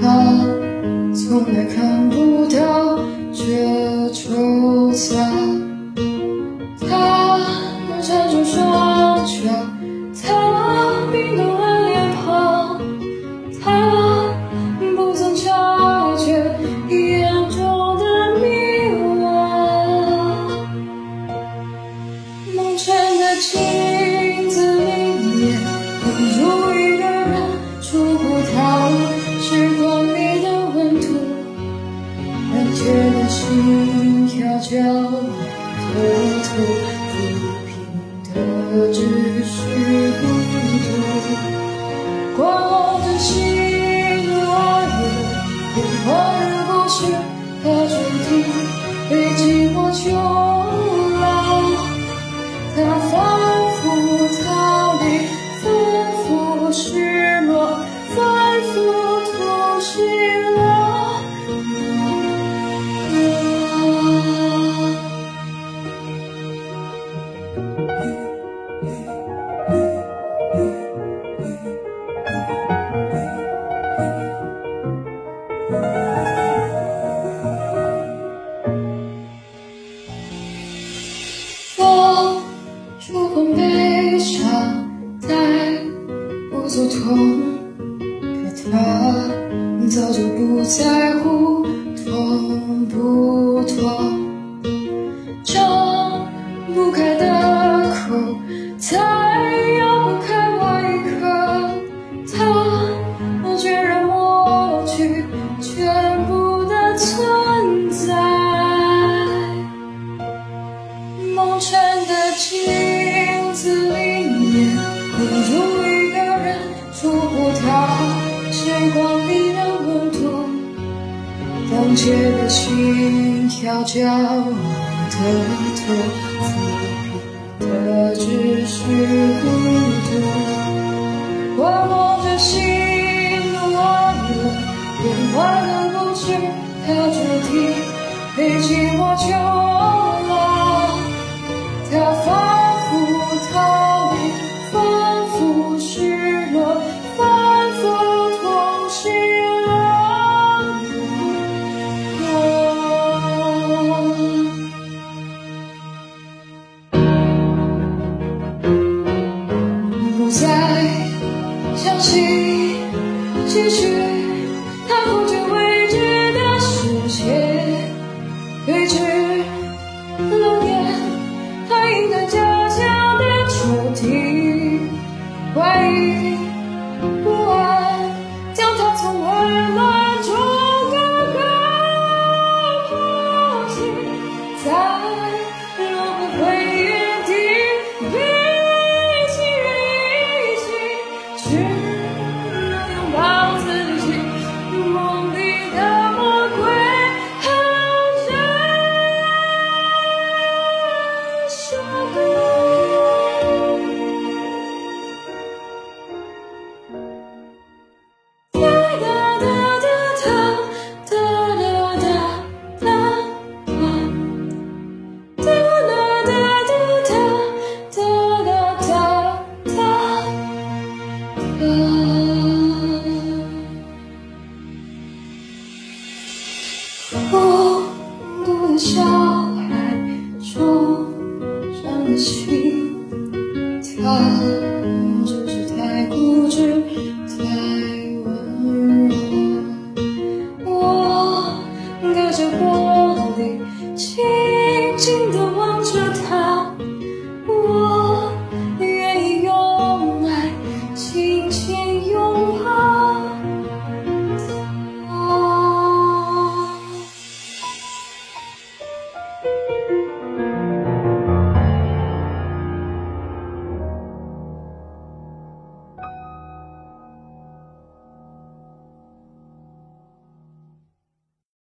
他从来看不到这愁惨，他撑住双肩，他冰冻的脸庞，他不曾察觉眼中的迷惘，梦尘的镜。骄傲的土，平的，只是孤独。过往的喜怒哀乐，变化的故，它注定。不走痛，可他早就不在乎痛不痛。张不开的口，再咬不开外壳，它居然抹去全部的存在。梦沉的镜子里面，界的心跳骄傲的痛苦的只是孤独，我摸着心落入变换的不知它主题，被寂寞囚牢，它放。相信继续。孤独的小孩，受伤的心，他只是太固执，太温柔。我隔着玻璃，静静地望着他，